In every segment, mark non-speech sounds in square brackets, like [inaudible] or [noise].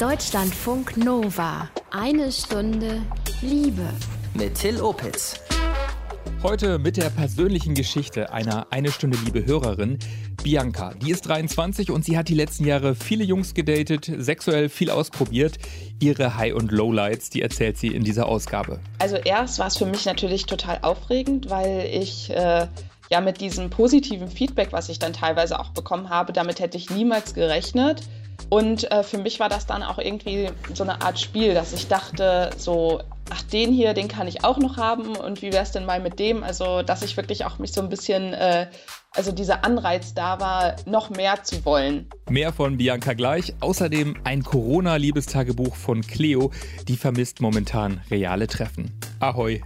Deutschlandfunk Nova. Eine Stunde Liebe. Mit Till Opitz. Heute mit der persönlichen Geschichte einer eine Stunde Liebe Hörerin, Bianca. Die ist 23 und sie hat die letzten Jahre viele Jungs gedatet, sexuell viel ausprobiert. Ihre High- und Lowlights, die erzählt sie in dieser Ausgabe. Also erst war es für mich natürlich total aufregend, weil ich äh, ja mit diesem positiven Feedback, was ich dann teilweise auch bekommen habe, damit hätte ich niemals gerechnet. Und äh, für mich war das dann auch irgendwie so eine Art Spiel, dass ich dachte, so, ach, den hier, den kann ich auch noch haben und wie wäre es denn mal mit dem? Also, dass ich wirklich auch mich so ein bisschen, äh, also dieser Anreiz da war, noch mehr zu wollen. Mehr von Bianca gleich. Außerdem ein Corona-Liebestagebuch von Cleo, die vermisst momentan reale Treffen. Ahoi.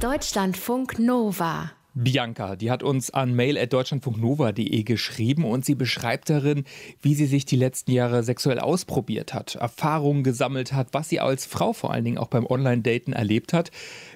Deutschlandfunk Nova. Bianca, die hat uns an mail.deutschlandfunknova.de geschrieben und sie beschreibt darin, wie sie sich die letzten Jahre sexuell ausprobiert hat, Erfahrungen gesammelt hat, was sie als Frau vor allen Dingen auch beim Online-Daten erlebt hat.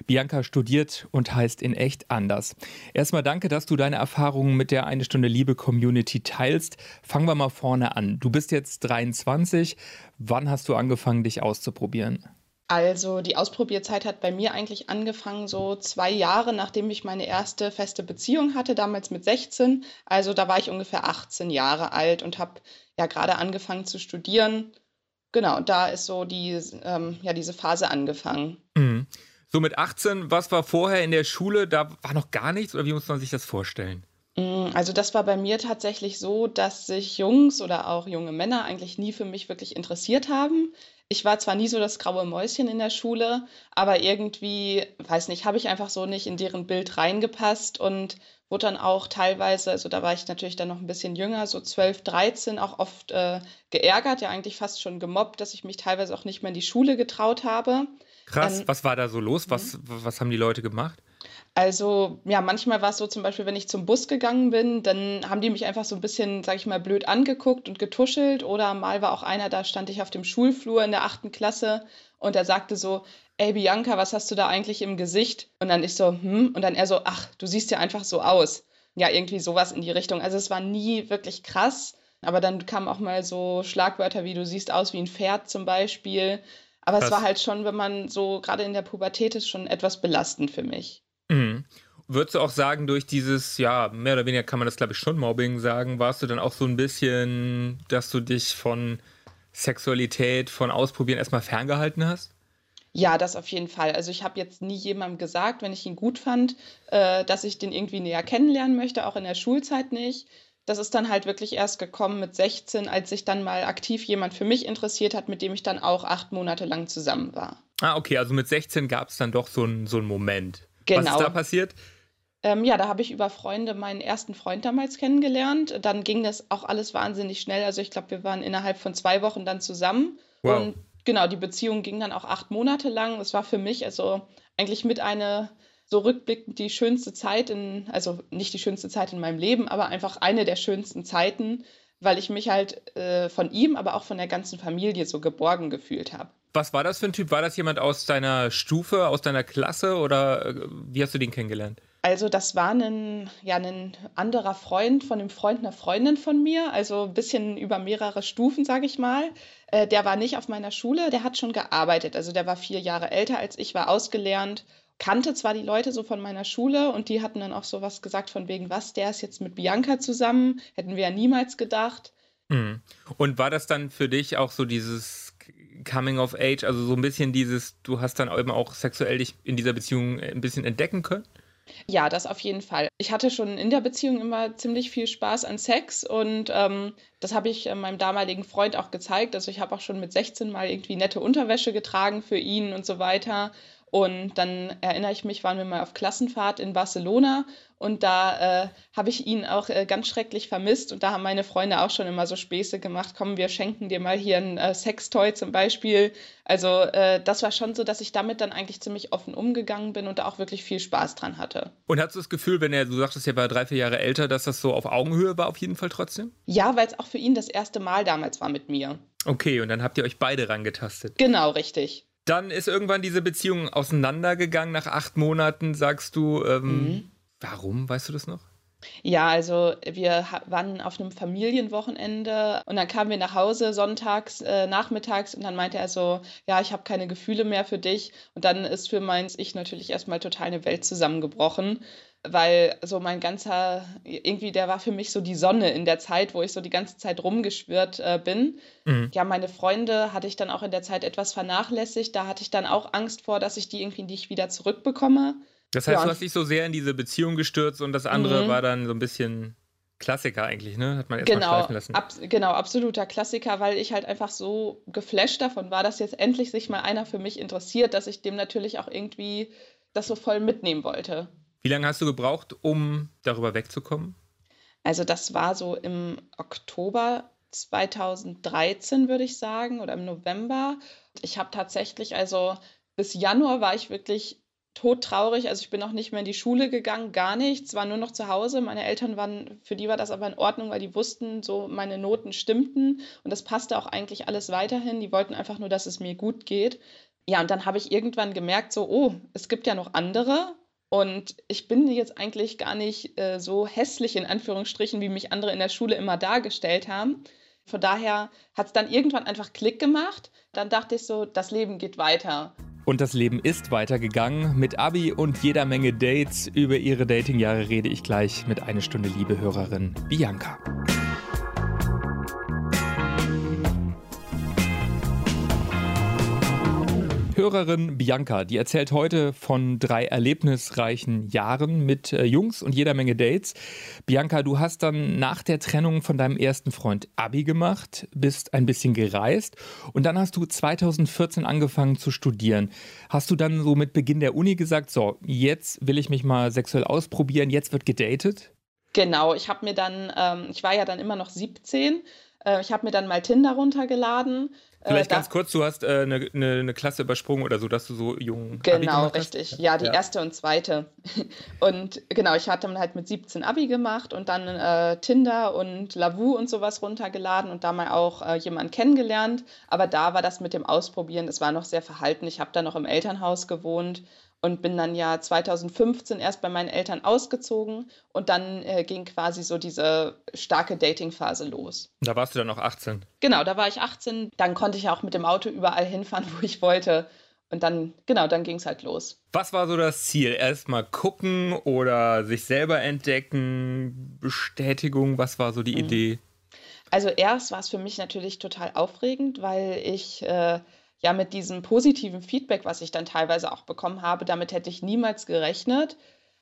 Bianca studiert und heißt in echt anders. Erstmal danke, dass du deine Erfahrungen mit der Eine Stunde Liebe Community teilst. Fangen wir mal vorne an. Du bist jetzt 23. Wann hast du angefangen, dich auszuprobieren? Also die Ausprobierzeit hat bei mir eigentlich angefangen, so zwei Jahre nachdem ich meine erste feste Beziehung hatte, damals mit 16. Also da war ich ungefähr 18 Jahre alt und habe ja gerade angefangen zu studieren. Genau, da ist so die, ähm, ja, diese Phase angefangen. Mhm. So mit 18, was war vorher in der Schule? Da war noch gar nichts oder wie muss man sich das vorstellen? Mm, also das war bei mir tatsächlich so, dass sich Jungs oder auch junge Männer eigentlich nie für mich wirklich interessiert haben. Ich war zwar nie so das graue Mäuschen in der Schule, aber irgendwie, weiß nicht, habe ich einfach so nicht in deren Bild reingepasst und wurde dann auch teilweise, also da war ich natürlich dann noch ein bisschen jünger, so 12, 13, auch oft äh, geärgert, ja eigentlich fast schon gemobbt, dass ich mich teilweise auch nicht mehr in die Schule getraut habe. Krass, ähm, was war da so los? Was, mhm. was haben die Leute gemacht? Also ja, manchmal war es so zum Beispiel, wenn ich zum Bus gegangen bin, dann haben die mich einfach so ein bisschen, sag ich mal, blöd angeguckt und getuschelt. Oder mal war auch einer, da stand ich auf dem Schulflur in der achten Klasse und er sagte so, ey Bianca, was hast du da eigentlich im Gesicht? Und dann ich so, hm, und dann er so, ach, du siehst ja einfach so aus. Ja, irgendwie sowas in die Richtung. Also es war nie wirklich krass, aber dann kamen auch mal so Schlagwörter wie du siehst aus wie ein Pferd zum Beispiel. Aber krass. es war halt schon, wenn man so gerade in der Pubertät ist, schon etwas belastend für mich. Würdest du auch sagen, durch dieses, ja, mehr oder weniger kann man das, glaube ich, schon Mobbing sagen, warst du dann auch so ein bisschen, dass du dich von Sexualität, von Ausprobieren erstmal ferngehalten hast? Ja, das auf jeden Fall. Also ich habe jetzt nie jemandem gesagt, wenn ich ihn gut fand, äh, dass ich den irgendwie näher kennenlernen möchte, auch in der Schulzeit nicht. Das ist dann halt wirklich erst gekommen mit 16, als sich dann mal aktiv jemand für mich interessiert hat, mit dem ich dann auch acht Monate lang zusammen war. Ah, okay, also mit 16 gab es dann doch so einen so Moment. Genau. Was ist da passiert? Ähm, ja, da habe ich über Freunde meinen ersten Freund damals kennengelernt. Dann ging das auch alles wahnsinnig schnell. Also ich glaube, wir waren innerhalb von zwei Wochen dann zusammen. Wow. Und genau, die Beziehung ging dann auch acht Monate lang. Es war für mich also eigentlich mit einer so rückblickend die schönste Zeit in, also nicht die schönste Zeit in meinem Leben, aber einfach eine der schönsten Zeiten, weil ich mich halt äh, von ihm, aber auch von der ganzen Familie so geborgen gefühlt habe. Was war das für ein Typ? War das jemand aus deiner Stufe, aus deiner Klasse oder äh, wie hast du den kennengelernt? Also das war ein, ja, ein anderer Freund von einem Freund einer Freundin von mir, also ein bisschen über mehrere Stufen, sage ich mal. Äh, der war nicht auf meiner Schule, der hat schon gearbeitet. Also der war vier Jahre älter als ich, war ausgelernt, kannte zwar die Leute so von meiner Schule und die hatten dann auch so was gesagt von wegen, was, der ist jetzt mit Bianca zusammen, hätten wir ja niemals gedacht. Mhm. Und war das dann für dich auch so dieses Coming of Age, also so ein bisschen dieses, du hast dann eben auch sexuell dich in dieser Beziehung ein bisschen entdecken können? Ja, das auf jeden Fall. Ich hatte schon in der Beziehung immer ziemlich viel Spaß an Sex und ähm, das habe ich äh, meinem damaligen Freund auch gezeigt. Also ich habe auch schon mit 16 mal irgendwie nette Unterwäsche getragen für ihn und so weiter. Und dann erinnere ich mich, waren wir mal auf Klassenfahrt in Barcelona und da äh, habe ich ihn auch äh, ganz schrecklich vermisst. Und da haben meine Freunde auch schon immer so Späße gemacht. Komm, wir schenken dir mal hier ein äh, Sextoy zum Beispiel. Also äh, das war schon so, dass ich damit dann eigentlich ziemlich offen umgegangen bin und da auch wirklich viel Spaß dran hatte. Und hast du das Gefühl, wenn er, du sagtest, er war drei, vier Jahre älter, dass das so auf Augenhöhe war auf jeden Fall trotzdem? Ja, weil es auch für ihn das erste Mal damals war mit mir. Okay, und dann habt ihr euch beide rangetastet. Genau, richtig. Dann ist irgendwann diese Beziehung auseinandergegangen. Nach acht Monaten sagst du, ähm, mhm. warum? Weißt du das noch? Ja, also wir waren auf einem Familienwochenende und dann kamen wir nach Hause sonntags, äh, nachmittags und dann meinte er so, ja, ich habe keine Gefühle mehr für dich. Und dann ist für meins Ich natürlich erstmal total eine Welt zusammengebrochen, weil so mein ganzer, irgendwie der war für mich so die Sonne in der Zeit, wo ich so die ganze Zeit rumgeschwirrt äh, bin. Mhm. Ja, meine Freunde hatte ich dann auch in der Zeit etwas vernachlässigt. Da hatte ich dann auch Angst vor, dass ich die irgendwie nicht wieder zurückbekomme. Das heißt, ja. du hast dich so sehr in diese Beziehung gestürzt und das andere mhm. war dann so ein bisschen Klassiker eigentlich, ne? Hat man erst genau, schleifen lassen. Ab, genau, absoluter Klassiker, weil ich halt einfach so geflasht davon war, dass jetzt endlich sich mal einer für mich interessiert, dass ich dem natürlich auch irgendwie das so voll mitnehmen wollte. Wie lange hast du gebraucht, um darüber wegzukommen? Also das war so im Oktober 2013, würde ich sagen, oder im November. Ich habe tatsächlich, also bis Januar war ich wirklich todtraurig. Also ich bin auch nicht mehr in die Schule gegangen, gar nichts, war nur noch zu Hause. Meine Eltern waren, für die war das aber in Ordnung, weil die wussten, so meine Noten stimmten und das passte auch eigentlich alles weiterhin. Die wollten einfach nur, dass es mir gut geht. Ja, und dann habe ich irgendwann gemerkt, so, oh, es gibt ja noch andere. Und ich bin jetzt eigentlich gar nicht äh, so hässlich in Anführungsstrichen, wie mich andere in der Schule immer dargestellt haben. Von daher hat es dann irgendwann einfach Klick gemacht. Dann dachte ich so, das Leben geht weiter. Und das Leben ist weitergegangen. Mit Abi und jeder Menge Dates. Über ihre Datingjahre rede ich gleich mit einer Stunde Liebe Hörerin Bianca. Hörerin Bianca, die erzählt heute von drei erlebnisreichen Jahren mit äh, Jungs und jeder Menge Dates. Bianca, du hast dann nach der Trennung von deinem ersten Freund Abi gemacht, bist ein bisschen gereist und dann hast du 2014 angefangen zu studieren. Hast du dann so mit Beginn der Uni gesagt, so, jetzt will ich mich mal sexuell ausprobieren, jetzt wird gedatet? Genau, ich habe mir dann, ähm, ich war ja dann immer noch 17, äh, ich habe mir dann mal Tinder runtergeladen Vielleicht äh, ganz kurz, du hast eine äh, ne, ne, ne Klasse übersprungen oder so, dass du so jung. Genau, richtig. Ja, die ja. erste und zweite. [laughs] Und genau, ich hatte dann halt mit 17 Abi gemacht und dann äh, Tinder und Lavu und sowas runtergeladen und da mal auch äh, jemanden kennengelernt. Aber da war das mit dem Ausprobieren, es war noch sehr verhalten. Ich habe da noch im Elternhaus gewohnt und bin dann ja 2015 erst bei meinen Eltern ausgezogen und dann äh, ging quasi so diese starke Dating-Phase los. Da warst du dann noch 18? Genau, da war ich 18. Dann konnte ich auch mit dem Auto überall hinfahren, [laughs] wo ich wollte. Und dann, genau, dann ging es halt los. Was war so das Ziel? Erstmal gucken oder sich selber entdecken, Bestätigung? Was war so die mhm. Idee? Also erst war es für mich natürlich total aufregend, weil ich äh, ja mit diesem positiven Feedback, was ich dann teilweise auch bekommen habe, damit hätte ich niemals gerechnet.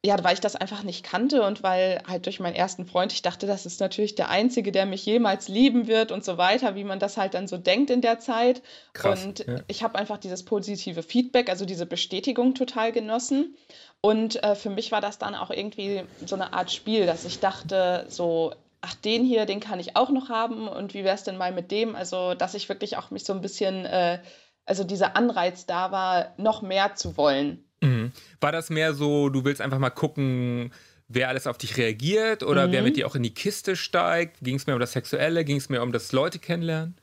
Ja, weil ich das einfach nicht kannte und weil halt durch meinen ersten Freund ich dachte, das ist natürlich der Einzige, der mich jemals lieben wird und so weiter, wie man das halt dann so denkt in der Zeit. Krass, und ja. ich habe einfach dieses positive Feedback, also diese Bestätigung total genossen. Und äh, für mich war das dann auch irgendwie so eine Art Spiel, dass ich dachte, so, ach, den hier, den kann ich auch noch haben und wie wäre es denn mal mit dem? Also, dass ich wirklich auch mich so ein bisschen äh, also dieser Anreiz da war, noch mehr zu wollen. Mhm. War das mehr so, du willst einfach mal gucken, wer alles auf dich reagiert oder mhm. wer mit dir auch in die Kiste steigt? Ging es mehr um das Sexuelle? Ging es mehr um das Leute kennenlernen?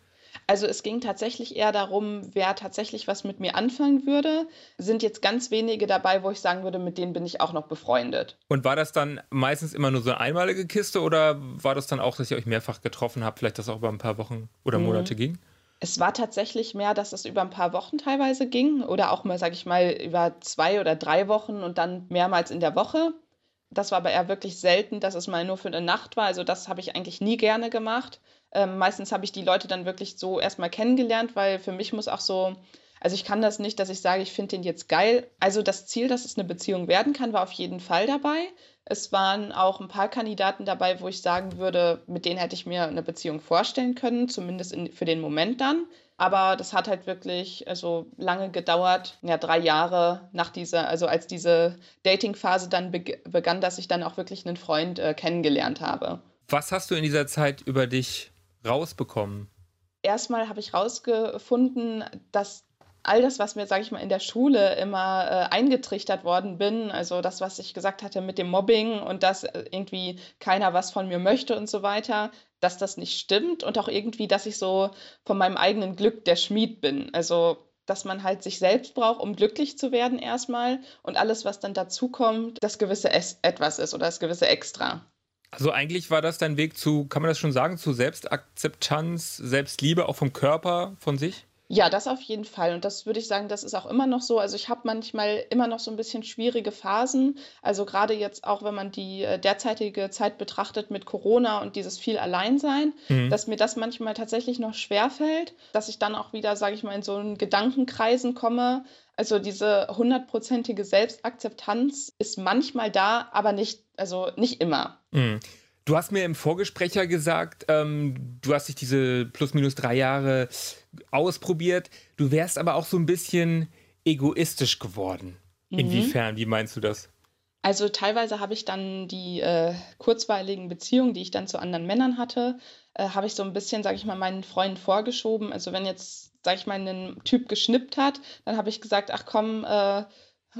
Also es ging tatsächlich eher darum, wer tatsächlich was mit mir anfangen würde. Sind jetzt ganz wenige dabei, wo ich sagen würde, mit denen bin ich auch noch befreundet. Und war das dann meistens immer nur so eine einmalige Kiste oder war das dann auch, dass ihr euch mehrfach getroffen habt, vielleicht das auch über ein paar Wochen oder mhm. Monate ging? Es war tatsächlich mehr, dass es über ein paar Wochen teilweise ging oder auch mal, sage ich mal, über zwei oder drei Wochen und dann mehrmals in der Woche. Das war aber eher wirklich selten, dass es mal nur für eine Nacht war. Also das habe ich eigentlich nie gerne gemacht. Ähm, meistens habe ich die Leute dann wirklich so erstmal kennengelernt, weil für mich muss auch so, also ich kann das nicht, dass ich sage, ich finde den jetzt geil. Also das Ziel, dass es eine Beziehung werden kann, war auf jeden Fall dabei. Es waren auch ein paar Kandidaten dabei, wo ich sagen würde, mit denen hätte ich mir eine Beziehung vorstellen können, zumindest in, für den Moment dann. Aber das hat halt wirklich also lange gedauert, ja, drei Jahre nach dieser, also als diese Dating-Phase dann begann, dass ich dann auch wirklich einen Freund äh, kennengelernt habe. Was hast du in dieser Zeit über dich rausbekommen? Erstmal habe ich rausgefunden, dass all das, was mir, sage ich mal, in der Schule immer äh, eingetrichtert worden bin, also das, was ich gesagt hatte mit dem Mobbing und dass äh, irgendwie keiner was von mir möchte und so weiter, dass das nicht stimmt und auch irgendwie, dass ich so von meinem eigenen Glück der Schmied bin. Also dass man halt sich selbst braucht, um glücklich zu werden erstmal und alles, was dann dazukommt, das gewisse es etwas ist oder das gewisse Extra. Also eigentlich war das dein Weg zu, kann man das schon sagen, zu Selbstakzeptanz, Selbstliebe, auch vom Körper, von sich? Ja, das auf jeden Fall. Und das würde ich sagen, das ist auch immer noch so. Also ich habe manchmal immer noch so ein bisschen schwierige Phasen. Also gerade jetzt auch, wenn man die äh, derzeitige Zeit betrachtet mit Corona und dieses viel Alleinsein, mhm. dass mir das manchmal tatsächlich noch schwerfällt, dass ich dann auch wieder, sage ich mal, in so einen Gedankenkreisen komme. Also diese hundertprozentige Selbstakzeptanz ist manchmal da, aber nicht, also nicht immer. Mhm. Du hast mir im Vorgespräch gesagt, ähm, du hast dich diese plus minus drei Jahre ausprobiert. Du wärst aber auch so ein bisschen egoistisch geworden. Mhm. Inwiefern? Wie meinst du das? Also teilweise habe ich dann die äh, kurzweiligen Beziehungen, die ich dann zu anderen Männern hatte, äh, habe ich so ein bisschen, sage ich mal, meinen Freunden vorgeschoben. Also wenn jetzt, sage ich mal, ein Typ geschnippt hat, dann habe ich gesagt, ach komm, äh,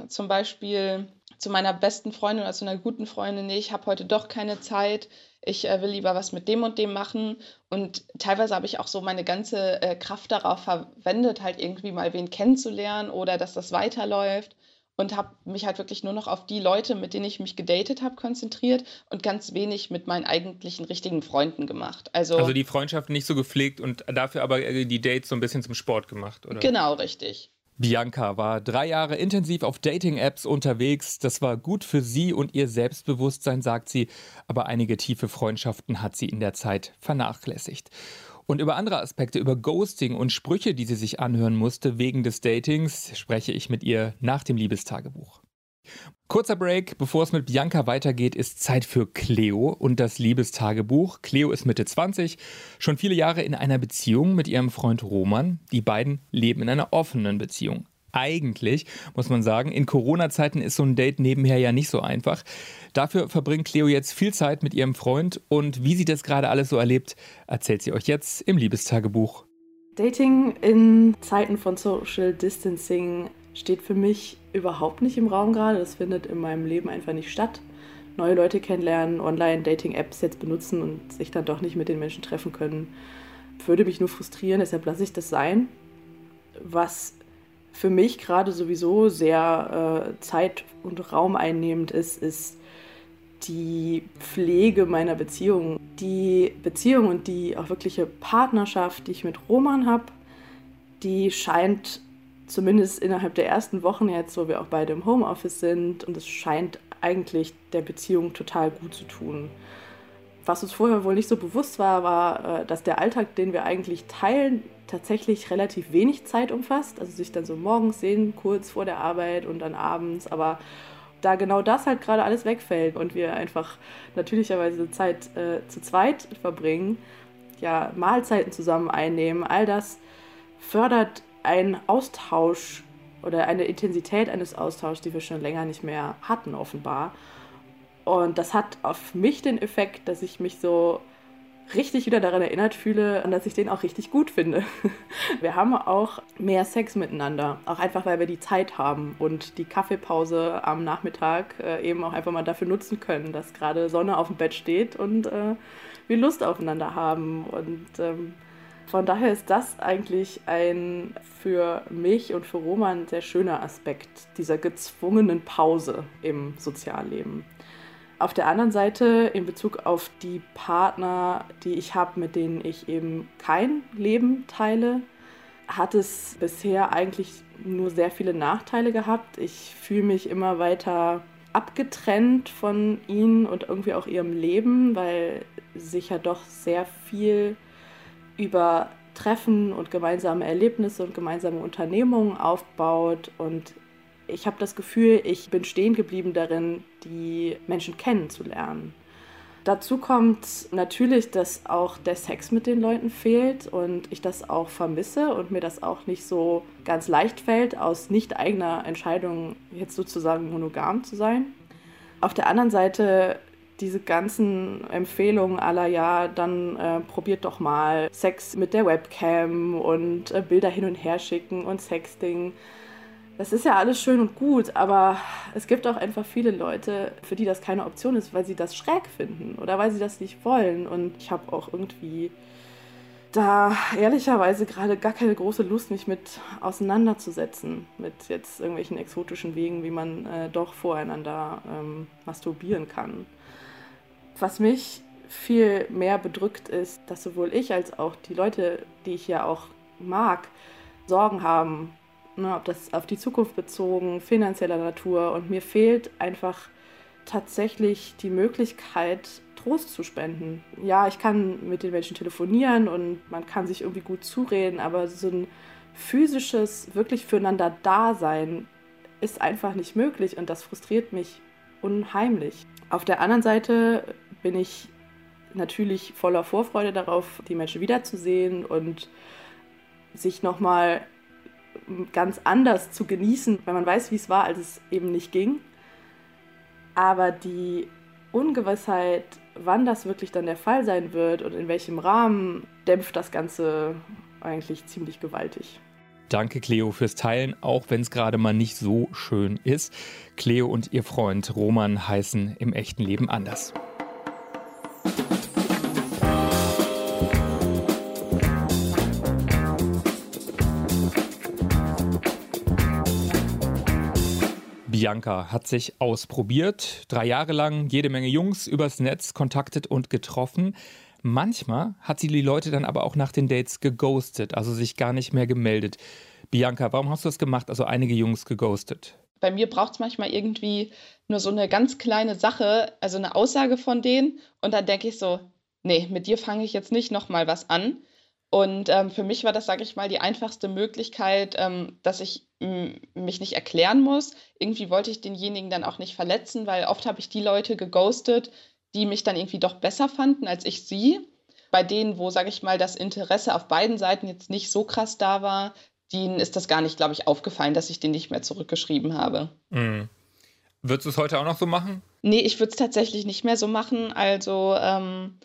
zum Beispiel zu meiner besten Freundin oder zu einer guten Freundin, nee, ich habe heute doch keine Zeit, ich äh, will lieber was mit dem und dem machen. Und teilweise habe ich auch so meine ganze äh, Kraft darauf verwendet, halt irgendwie mal wen kennenzulernen oder dass das weiterläuft. Und habe mich halt wirklich nur noch auf die Leute, mit denen ich mich gedatet habe, konzentriert und ganz wenig mit meinen eigentlichen richtigen Freunden gemacht. Also, also die Freundschaft nicht so gepflegt und dafür aber äh, die Dates so ein bisschen zum Sport gemacht, oder? Genau, richtig. Bianca war drei Jahre intensiv auf Dating-Apps unterwegs. Das war gut für sie und ihr Selbstbewusstsein, sagt sie. Aber einige tiefe Freundschaften hat sie in der Zeit vernachlässigt. Und über andere Aspekte, über Ghosting und Sprüche, die sie sich anhören musste wegen des Datings, spreche ich mit ihr nach dem Liebestagebuch. Kurzer Break, bevor es mit Bianca weitergeht, ist Zeit für Cleo und das Liebestagebuch. Cleo ist Mitte 20, schon viele Jahre in einer Beziehung mit ihrem Freund Roman. Die beiden leben in einer offenen Beziehung. Eigentlich, muss man sagen, in Corona-Zeiten ist so ein Date nebenher ja nicht so einfach. Dafür verbringt Cleo jetzt viel Zeit mit ihrem Freund und wie sie das gerade alles so erlebt, erzählt sie euch jetzt im Liebestagebuch. Dating in Zeiten von Social Distancing steht für mich überhaupt nicht im Raum gerade. Das findet in meinem Leben einfach nicht statt. Neue Leute kennenlernen, Online-Dating-Apps jetzt benutzen und sich dann doch nicht mit den Menschen treffen können, würde mich nur frustrieren. Deshalb lasse ich das sein. Was für mich gerade sowieso sehr äh, zeit- und raumeinnehmend ist, ist die Pflege meiner Beziehung. Die Beziehung und die auch wirkliche Partnerschaft, die ich mit Roman habe, die scheint zumindest innerhalb der ersten Wochen jetzt, wo wir auch beide im Homeoffice sind und es scheint eigentlich der Beziehung total gut zu tun. Was uns vorher wohl nicht so bewusst war, war, äh, dass der Alltag, den wir eigentlich teilen, tatsächlich relativ wenig Zeit umfasst. Also sich dann so morgens sehen, kurz vor der Arbeit und dann abends. Aber da genau das halt gerade alles wegfällt und wir einfach natürlicherweise Zeit äh, zu zweit verbringen, ja, Mahlzeiten zusammen einnehmen, all das fördert ein Austausch oder eine Intensität eines Austauschs, die wir schon länger nicht mehr hatten, offenbar. Und das hat auf mich den Effekt, dass ich mich so richtig wieder daran erinnert fühle und dass ich den auch richtig gut finde. [laughs] Wir haben auch mehr Sex miteinander, auch einfach weil wir die Zeit haben und die Kaffeepause am Nachmittag äh, eben auch einfach mal dafür nutzen können, dass gerade Sonne auf dem Bett steht und äh, wir Lust aufeinander haben und ähm, von daher ist das eigentlich ein für mich und für Roman sehr schöner Aspekt dieser gezwungenen Pause im Sozialleben. Auf der anderen Seite, in Bezug auf die Partner, die ich habe, mit denen ich eben kein Leben teile, hat es bisher eigentlich nur sehr viele Nachteile gehabt. Ich fühle mich immer weiter abgetrennt von ihnen und irgendwie auch ihrem Leben, weil sich ja doch sehr viel über Treffen und gemeinsame Erlebnisse und gemeinsame Unternehmungen aufbaut. Und ich habe das Gefühl, ich bin stehen geblieben darin, die Menschen kennenzulernen. Dazu kommt natürlich, dass auch der Sex mit den Leuten fehlt und ich das auch vermisse und mir das auch nicht so ganz leicht fällt, aus nicht eigener Entscheidung jetzt sozusagen monogam zu sein. Auf der anderen Seite diese ganzen Empfehlungen aller, ja, dann äh, probiert doch mal Sex mit der Webcam und äh, Bilder hin und her schicken und Sexting. Das ist ja alles schön und gut, aber es gibt auch einfach viele Leute, für die das keine Option ist, weil sie das schräg finden oder weil sie das nicht wollen. Und ich habe auch irgendwie da ehrlicherweise gerade gar keine große Lust, mich mit auseinanderzusetzen, mit jetzt irgendwelchen exotischen Wegen, wie man äh, doch voreinander ähm, masturbieren kann. Was mich viel mehr bedrückt ist, dass sowohl ich als auch die Leute, die ich ja auch mag, Sorgen haben. Ne, ob das auf die Zukunft bezogen, finanzieller Natur. Und mir fehlt einfach tatsächlich die Möglichkeit, Trost zu spenden. Ja, ich kann mit den Menschen telefonieren und man kann sich irgendwie gut zureden, aber so ein physisches, wirklich füreinander Dasein ist einfach nicht möglich und das frustriert mich unheimlich. Auf der anderen Seite bin ich natürlich voller Vorfreude darauf, die Menschen wiederzusehen und sich nochmal ganz anders zu genießen, weil man weiß, wie es war, als es eben nicht ging. Aber die Ungewissheit, wann das wirklich dann der Fall sein wird und in welchem Rahmen, dämpft das Ganze eigentlich ziemlich gewaltig. Danke, Cleo, fürs Teilen, auch wenn es gerade mal nicht so schön ist. Cleo und ihr Freund Roman heißen im echten Leben anders. Bianca hat sich ausprobiert, drei Jahre lang jede Menge Jungs übers Netz kontaktet und getroffen. Manchmal hat sie die Leute dann aber auch nach den Dates geghostet, also sich gar nicht mehr gemeldet. Bianca, warum hast du das gemacht, also einige Jungs geghostet? Bei mir braucht es manchmal irgendwie nur so eine ganz kleine Sache, also eine Aussage von denen. Und dann denke ich so, nee, mit dir fange ich jetzt nicht nochmal was an. Und ähm, für mich war das, sage ich mal, die einfachste Möglichkeit, ähm, dass ich mich nicht erklären muss. Irgendwie wollte ich denjenigen dann auch nicht verletzen, weil oft habe ich die Leute geghostet, die mich dann irgendwie doch besser fanden als ich sie. Bei denen, wo, sage ich mal, das Interesse auf beiden Seiten jetzt nicht so krass da war, denen ist das gar nicht, glaube ich, aufgefallen, dass ich den nicht mehr zurückgeschrieben habe. Mhm. Würdest du es heute auch noch so machen? Nee, ich würde es tatsächlich nicht mehr so machen. Also ähm,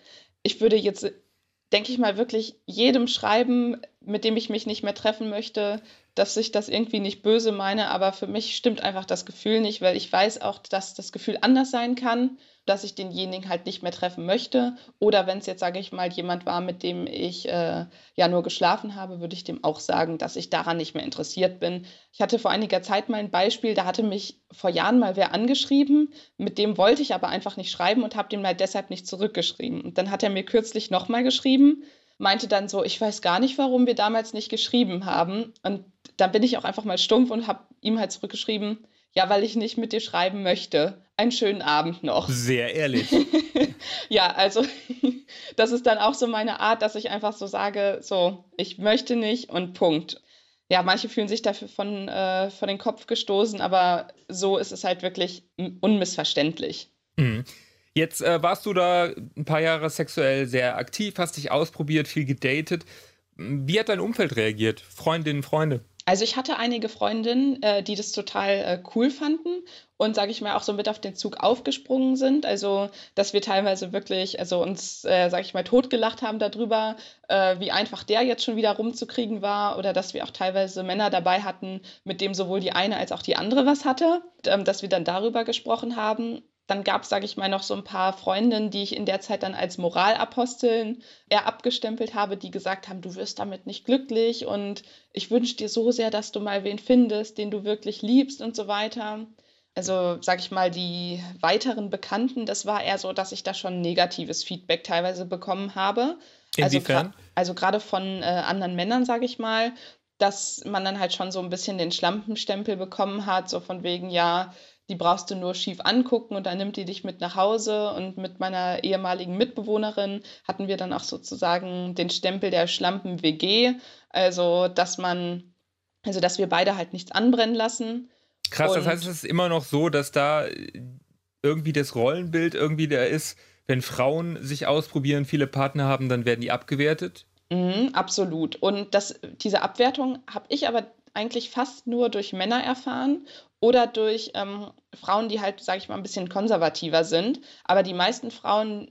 ich würde jetzt denke ich mal, wirklich jedem schreiben, mit dem ich mich nicht mehr treffen möchte, dass ich das irgendwie nicht böse meine, aber für mich stimmt einfach das Gefühl nicht, weil ich weiß auch, dass das Gefühl anders sein kann dass ich denjenigen halt nicht mehr treffen möchte. Oder wenn es jetzt, sage ich mal, jemand war, mit dem ich äh, ja nur geschlafen habe, würde ich dem auch sagen, dass ich daran nicht mehr interessiert bin. Ich hatte vor einiger Zeit mal ein Beispiel, da hatte mich vor Jahren mal wer angeschrieben, mit dem wollte ich aber einfach nicht schreiben und habe dem halt deshalb nicht zurückgeschrieben. Und dann hat er mir kürzlich nochmal geschrieben, meinte dann so, ich weiß gar nicht, warum wir damals nicht geschrieben haben. Und dann bin ich auch einfach mal stumpf und habe ihm halt zurückgeschrieben, ja, weil ich nicht mit dir schreiben möchte. Einen schönen Abend noch. Sehr ehrlich. [laughs] ja, also [laughs] das ist dann auch so meine Art, dass ich einfach so sage, so, ich möchte nicht und Punkt. Ja, manche fühlen sich dafür von, äh, von den Kopf gestoßen, aber so ist es halt wirklich unmissverständlich. Mhm. Jetzt äh, warst du da ein paar Jahre sexuell sehr aktiv, hast dich ausprobiert, viel gedatet. Wie hat dein Umfeld reagiert? Freundinnen, Freunde? Also ich hatte einige Freundinnen, äh, die das total äh, cool fanden und sage ich mal auch so mit auf den Zug aufgesprungen sind. Also dass wir teilweise wirklich, also uns, äh, sage ich mal, totgelacht haben darüber, äh, wie einfach der jetzt schon wieder rumzukriegen war oder dass wir auch teilweise Männer dabei hatten, mit dem sowohl die eine als auch die andere was hatte, ähm, dass wir dann darüber gesprochen haben. Dann gab es, sage ich mal, noch so ein paar Freundinnen, die ich in der Zeit dann als Moralaposteln eher abgestempelt habe, die gesagt haben, du wirst damit nicht glücklich und ich wünsche dir so sehr, dass du mal wen findest, den du wirklich liebst und so weiter. Also, sage ich mal, die weiteren Bekannten, das war eher so, dass ich da schon negatives Feedback teilweise bekommen habe. Also Inwiefern? Also, also gerade von äh, anderen Männern, sage ich mal, dass man dann halt schon so ein bisschen den Schlampenstempel bekommen hat, so von wegen, ja, die brauchst du nur schief angucken und dann nimmt die dich mit nach Hause. Und mit meiner ehemaligen Mitbewohnerin hatten wir dann auch sozusagen den Stempel der Schlampen-WG. Also, dass man, also dass wir beide halt nichts anbrennen lassen. Krass, und das heißt, es ist immer noch so, dass da irgendwie das Rollenbild irgendwie da ist, wenn Frauen sich ausprobieren, viele Partner haben, dann werden die abgewertet? Mhm, absolut. Und das, diese Abwertung habe ich aber eigentlich fast nur durch Männer erfahren oder durch ähm, Frauen, die halt, sage ich mal, ein bisschen konservativer sind. Aber die meisten Frauen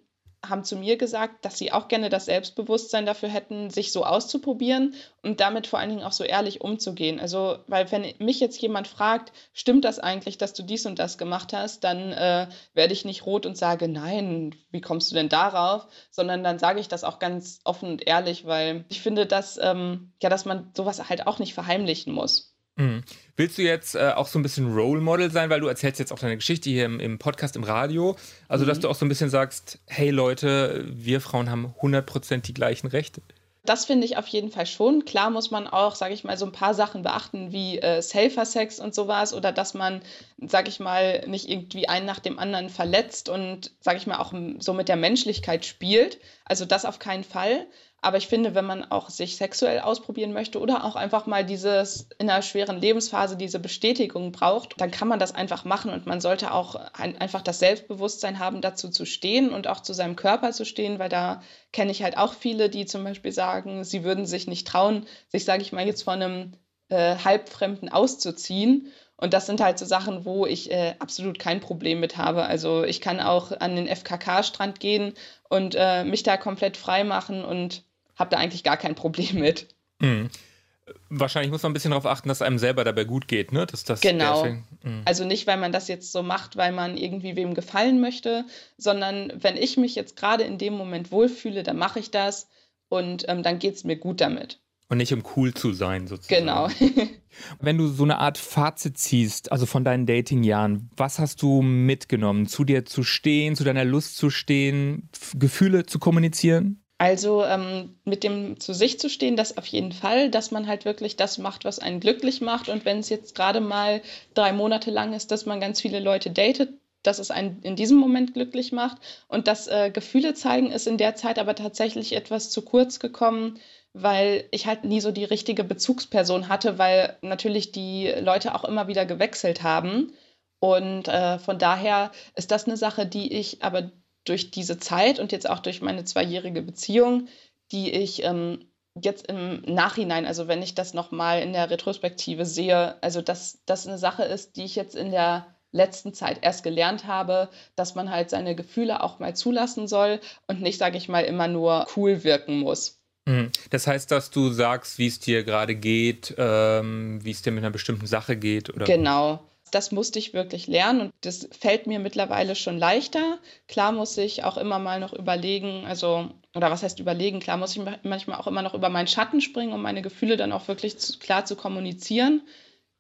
haben zu mir gesagt, dass sie auch gerne das Selbstbewusstsein dafür hätten, sich so auszuprobieren und damit vor allen Dingen auch so ehrlich umzugehen. Also, weil wenn mich jetzt jemand fragt, stimmt das eigentlich, dass du dies und das gemacht hast, dann äh, werde ich nicht rot und sage, nein, wie kommst du denn darauf? Sondern dann sage ich das auch ganz offen und ehrlich, weil ich finde, dass, ähm, ja, dass man sowas halt auch nicht verheimlichen muss. Mhm. Willst du jetzt äh, auch so ein bisschen Role Model sein, weil du erzählst jetzt auch deine Geschichte hier im, im Podcast, im Radio, also mhm. dass du auch so ein bisschen sagst, hey Leute, wir Frauen haben 100% die gleichen Rechte? Das finde ich auf jeden Fall schon. Klar muss man auch, sage ich mal, so ein paar Sachen beachten, wie äh, Safer Sex und sowas oder dass man, sage ich mal, nicht irgendwie einen nach dem anderen verletzt und, sage ich mal, auch so mit der Menschlichkeit spielt. Also das auf keinen Fall. Aber ich finde, wenn man auch sich sexuell ausprobieren möchte oder auch einfach mal dieses in einer schweren Lebensphase diese Bestätigung braucht, dann kann man das einfach machen und man sollte auch ein, einfach das Selbstbewusstsein haben, dazu zu stehen und auch zu seinem Körper zu stehen, weil da kenne ich halt auch viele, die zum Beispiel sagen, sie würden sich nicht trauen, sich, sage ich mal, jetzt vor einem äh, Halbfremden auszuziehen. Und das sind halt so Sachen, wo ich äh, absolut kein Problem mit habe. Also ich kann auch an den FKK-Strand gehen und äh, mich da komplett frei machen und habe da eigentlich gar kein Problem mit. Mhm. Wahrscheinlich muss man ein bisschen darauf achten, dass einem selber dabei gut geht, ne? Dass das genau. Mhm. Also nicht, weil man das jetzt so macht, weil man irgendwie wem gefallen möchte, sondern wenn ich mich jetzt gerade in dem Moment wohlfühle, dann mache ich das und ähm, dann geht es mir gut damit. Und nicht um cool zu sein, sozusagen. Genau. [laughs] Wenn du so eine Art Fazit ziehst, also von deinen Datingjahren, was hast du mitgenommen? Zu dir zu stehen, zu deiner Lust zu stehen, Gefühle zu kommunizieren? Also ähm, mit dem zu sich zu stehen, das auf jeden Fall, dass man halt wirklich das macht, was einen glücklich macht. Und wenn es jetzt gerade mal drei Monate lang ist, dass man ganz viele Leute datet, dass es einen in diesem Moment glücklich macht. Und das äh, Gefühle zeigen ist in der Zeit aber tatsächlich etwas zu kurz gekommen, weil ich halt nie so die richtige Bezugsperson hatte, weil natürlich die Leute auch immer wieder gewechselt haben. Und äh, von daher ist das eine Sache, die ich aber durch diese Zeit und jetzt auch durch meine zweijährige Beziehung, die ich ähm, jetzt im Nachhinein, also wenn ich das nochmal in der Retrospektive sehe, also dass das eine Sache ist, die ich jetzt in der letzten Zeit erst gelernt habe, dass man halt seine Gefühle auch mal zulassen soll und nicht, sage ich mal, immer nur cool wirken muss. Mhm. Das heißt, dass du sagst, wie es dir gerade geht, ähm, wie es dir mit einer bestimmten Sache geht, oder? Genau das musste ich wirklich lernen und das fällt mir mittlerweile schon leichter. Klar muss ich auch immer mal noch überlegen, also, oder was heißt überlegen? Klar muss ich manchmal auch immer noch über meinen Schatten springen, um meine Gefühle dann auch wirklich zu, klar zu kommunizieren.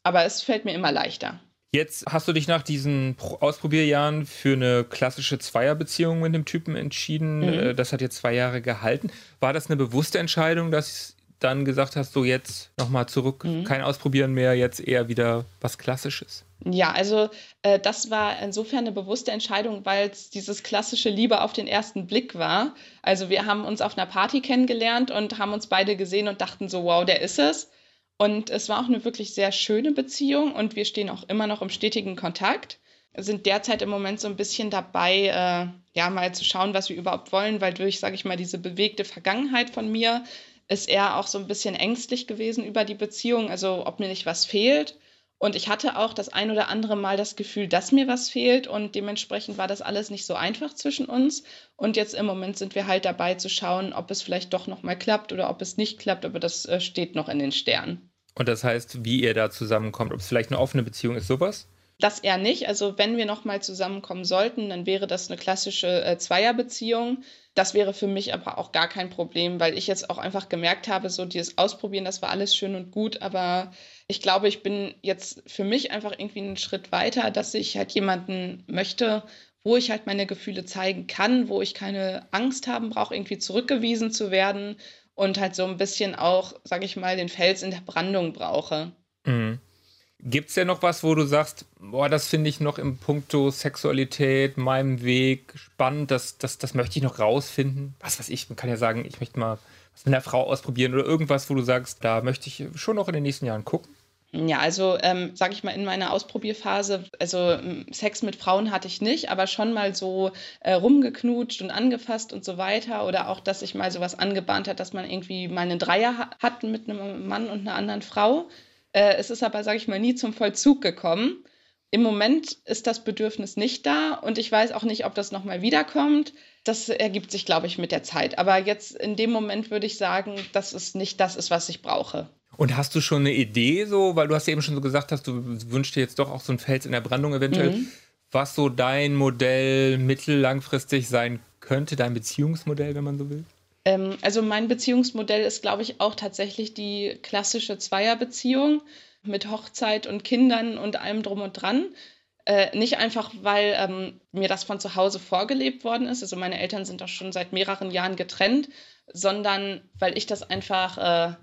Aber es fällt mir immer leichter. Jetzt hast du dich nach diesen Ausprobierjahren für eine klassische Zweierbeziehung mit dem Typen entschieden. Mhm. Äh, das hat jetzt zwei Jahre gehalten. War das eine bewusste Entscheidung, dass dann gesagt hast, so jetzt nochmal zurück, mhm. kein Ausprobieren mehr, jetzt eher wieder was Klassisches? Ja, also äh, das war insofern eine bewusste Entscheidung, weil es dieses klassische Liebe auf den ersten Blick war. Also wir haben uns auf einer Party kennengelernt und haben uns beide gesehen und dachten so, wow, der ist es. Und es war auch eine wirklich sehr schöne Beziehung und wir stehen auch immer noch im stetigen Kontakt. Sind derzeit im Moment so ein bisschen dabei, äh, ja, mal zu schauen, was wir überhaupt wollen, weil durch, sage ich mal, diese bewegte Vergangenheit von mir ist er auch so ein bisschen ängstlich gewesen über die Beziehung, also ob mir nicht was fehlt. Und ich hatte auch das ein oder andere Mal das Gefühl, dass mir was fehlt und dementsprechend war das alles nicht so einfach zwischen uns. Und jetzt im Moment sind wir halt dabei zu schauen, ob es vielleicht doch noch mal klappt oder ob es nicht klappt, aber das äh, steht noch in den Sternen. Und das heißt, wie ihr da zusammenkommt, ob es vielleicht eine offene Beziehung ist, sowas? Das eher nicht. Also wenn wir noch mal zusammenkommen sollten, dann wäre das eine klassische äh, Zweierbeziehung. Das wäre für mich aber auch gar kein Problem, weil ich jetzt auch einfach gemerkt habe, so dieses Ausprobieren, das war alles schön und gut, aber ich glaube, ich bin jetzt für mich einfach irgendwie einen Schritt weiter, dass ich halt jemanden möchte, wo ich halt meine Gefühle zeigen kann, wo ich keine Angst haben brauche, irgendwie zurückgewiesen zu werden und halt so ein bisschen auch, sage ich mal, den Fels in der Brandung brauche. Mhm. Gibt es ja noch was, wo du sagst, boah, das finde ich noch im Punkto Sexualität, meinem Weg spannend, das, das, das möchte ich noch rausfinden? Was weiß ich, man kann ja sagen, ich möchte mal was mit einer Frau ausprobieren oder irgendwas, wo du sagst, da möchte ich schon noch in den nächsten Jahren gucken? Ja, also ähm, sage ich mal in meiner Ausprobierphase, also Sex mit Frauen hatte ich nicht, aber schon mal so äh, rumgeknutscht und angefasst und so weiter oder auch, dass sich mal sowas angebahnt hat, dass man irgendwie mal einen Dreier hat mit einem Mann und einer anderen Frau. Äh, es ist aber, sage ich mal, nie zum Vollzug gekommen. Im Moment ist das Bedürfnis nicht da und ich weiß auch nicht, ob das nochmal wiederkommt. Das ergibt sich, glaube ich, mit der Zeit. Aber jetzt in dem Moment würde ich sagen, dass es nicht das ist, was ich brauche. Und hast du schon eine Idee, so, weil du hast ja eben schon so gesagt hast, du wünschst dir jetzt doch auch so ein Fels in der Brandung eventuell, mhm. was so dein Modell mittellangfristig sein könnte, dein Beziehungsmodell, wenn man so will? Ähm, also mein Beziehungsmodell ist, glaube ich, auch tatsächlich die klassische Zweierbeziehung, mit Hochzeit und Kindern und allem drum und dran. Äh, nicht einfach, weil ähm, mir das von zu Hause vorgelebt worden ist. Also meine Eltern sind auch schon seit mehreren Jahren getrennt, sondern weil ich das einfach, äh,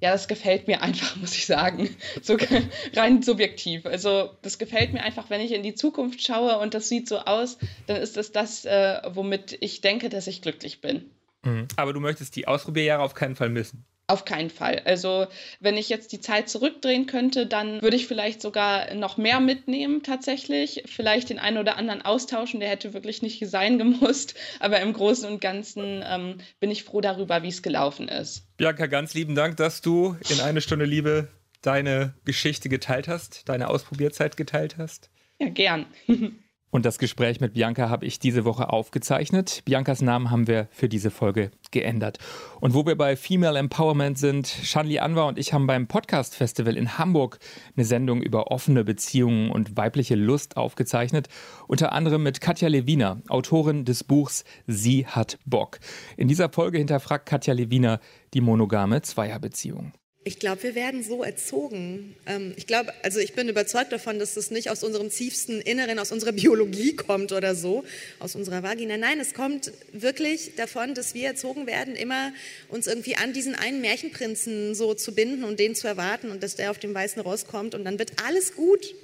ja, das gefällt mir einfach, [laughs] muss ich sagen. So [laughs] rein subjektiv. Also das gefällt mir einfach, wenn ich in die Zukunft schaue und das sieht so aus, dann ist es das, äh, womit ich denke, dass ich glücklich bin. Mhm. Aber du möchtest die Ausprobierjahre auf keinen Fall missen. Auf keinen Fall. Also, wenn ich jetzt die Zeit zurückdrehen könnte, dann würde ich vielleicht sogar noch mehr mitnehmen, tatsächlich. Vielleicht den einen oder anderen austauschen, der hätte wirklich nicht sein [laughs] gemusst. Aber im Großen und Ganzen ähm, bin ich froh darüber, wie es gelaufen ist. Bianca, ganz lieben Dank, dass du in eine Stunde Liebe deine Geschichte geteilt hast, deine Ausprobierzeit geteilt hast. Ja, gern. [laughs] Und das Gespräch mit Bianca habe ich diese Woche aufgezeichnet. Biancas Namen haben wir für diese Folge geändert. Und wo wir bei Female Empowerment sind, Shanli Anwar und ich haben beim Podcast Festival in Hamburg eine Sendung über offene Beziehungen und weibliche Lust aufgezeichnet. Unter anderem mit Katja Lewiner, Autorin des Buchs Sie hat Bock. In dieser Folge hinterfragt Katja Lewiner die monogame Zweierbeziehung. Ich glaube, wir werden so erzogen. Ähm, ich glaube, also ich bin überzeugt davon, dass das nicht aus unserem tiefsten Inneren, aus unserer Biologie kommt oder so, aus unserer Vagina. Nein, es kommt wirklich davon, dass wir erzogen werden, immer uns irgendwie an diesen einen Märchenprinzen so zu binden und den zu erwarten und dass der auf dem weißen Ross kommt und dann wird alles gut.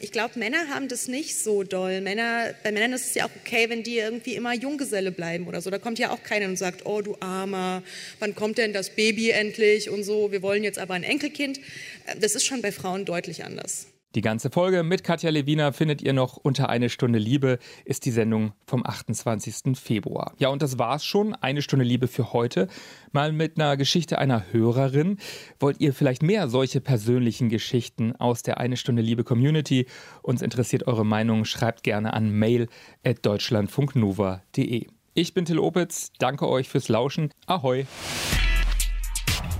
Ich glaube, Männer haben das nicht so doll. Männer, bei Männern ist es ja auch okay, wenn die irgendwie immer Junggeselle bleiben oder so. Da kommt ja auch keiner und sagt, oh du Armer, wann kommt denn das Baby endlich und so, wir wollen jetzt aber ein Enkelkind. Das ist schon bei Frauen deutlich anders. Die ganze Folge mit Katja Lewina findet ihr noch unter eine Stunde Liebe, ist die Sendung vom 28. Februar. Ja, und das war's schon. Eine Stunde Liebe für heute. Mal mit einer Geschichte einer Hörerin. Wollt ihr vielleicht mehr solche persönlichen Geschichten aus der Eine Stunde Liebe Community? Uns interessiert eure Meinung. Schreibt gerne an mail.deutschlandfunknova.de. Ich bin Till Opitz. Danke euch fürs Lauschen. Ahoi!